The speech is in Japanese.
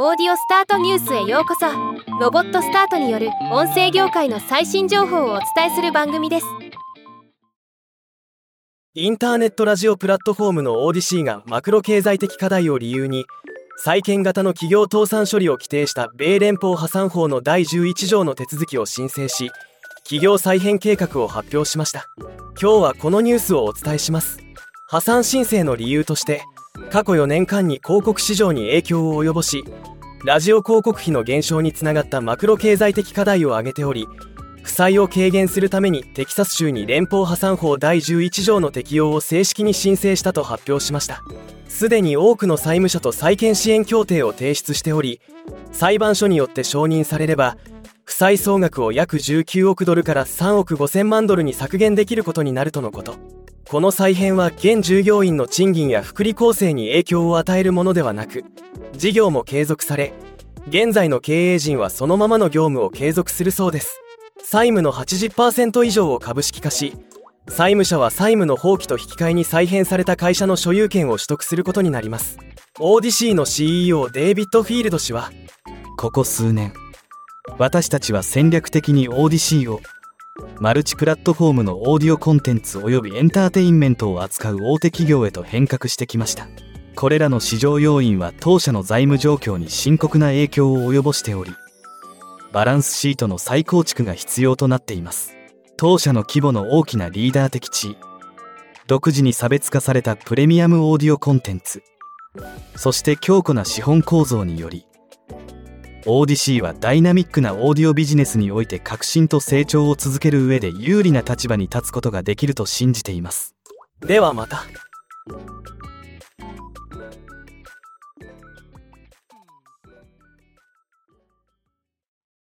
オーディオスタートニュースへようこそ。ロボットスタートによる音声業界の最新情報をお伝えする番組です。インターネットラジオプラットフォームのオーディシーがマクロ経済的課題を理由に債権型の企業倒産処理を規定した米連邦破産法の第11条の手続きを申請し企業再編計画を発表しました今日はこのニュースをお伝えします。破産申請の理由として過去4年間に広告市場に影響を及ぼしラジオ広告費の減少につながったマクロ経済的課題を挙げており負債を軽減するためにテキサス州に連邦破産法第11条の適用を正式に申請したと発表しました。すでに多くの債務者と債権支援協定を提出しており裁判所によって承認されれば負債総額を約19億ドルから3億5000万ドルに削減できることになるとのこと。この再編は現従業員の賃金や福利厚生に影響を与えるものではなく事業も継続され現在の経営陣はそのままの業務を継続するそうです。債務の80%以上を株式化し債務者は債務の放棄と引き換えに再編された会社の所有権を取得することになります。オーディシーの CEO デイビッド・フィールド氏はここ数年私たちは戦略的にオーディシーをマルチプラットフォームのオーディオコンテンツ及びエンターテインメントを扱う大手企業へと変革してきました。これらの市場要因は当社の財務状況に深刻な影響を及ぼしておりバランスシートの再構築が必要となっています。当社の規模の大きなリーダー的地位独自に差別化されたプレミアムオーディオコンテンツそして強固な資本構造により ODC はダイナミックなオーディオビジネスにおいて革新と成長を続ける上で有利な立場に立つことができると信じています。ではまた。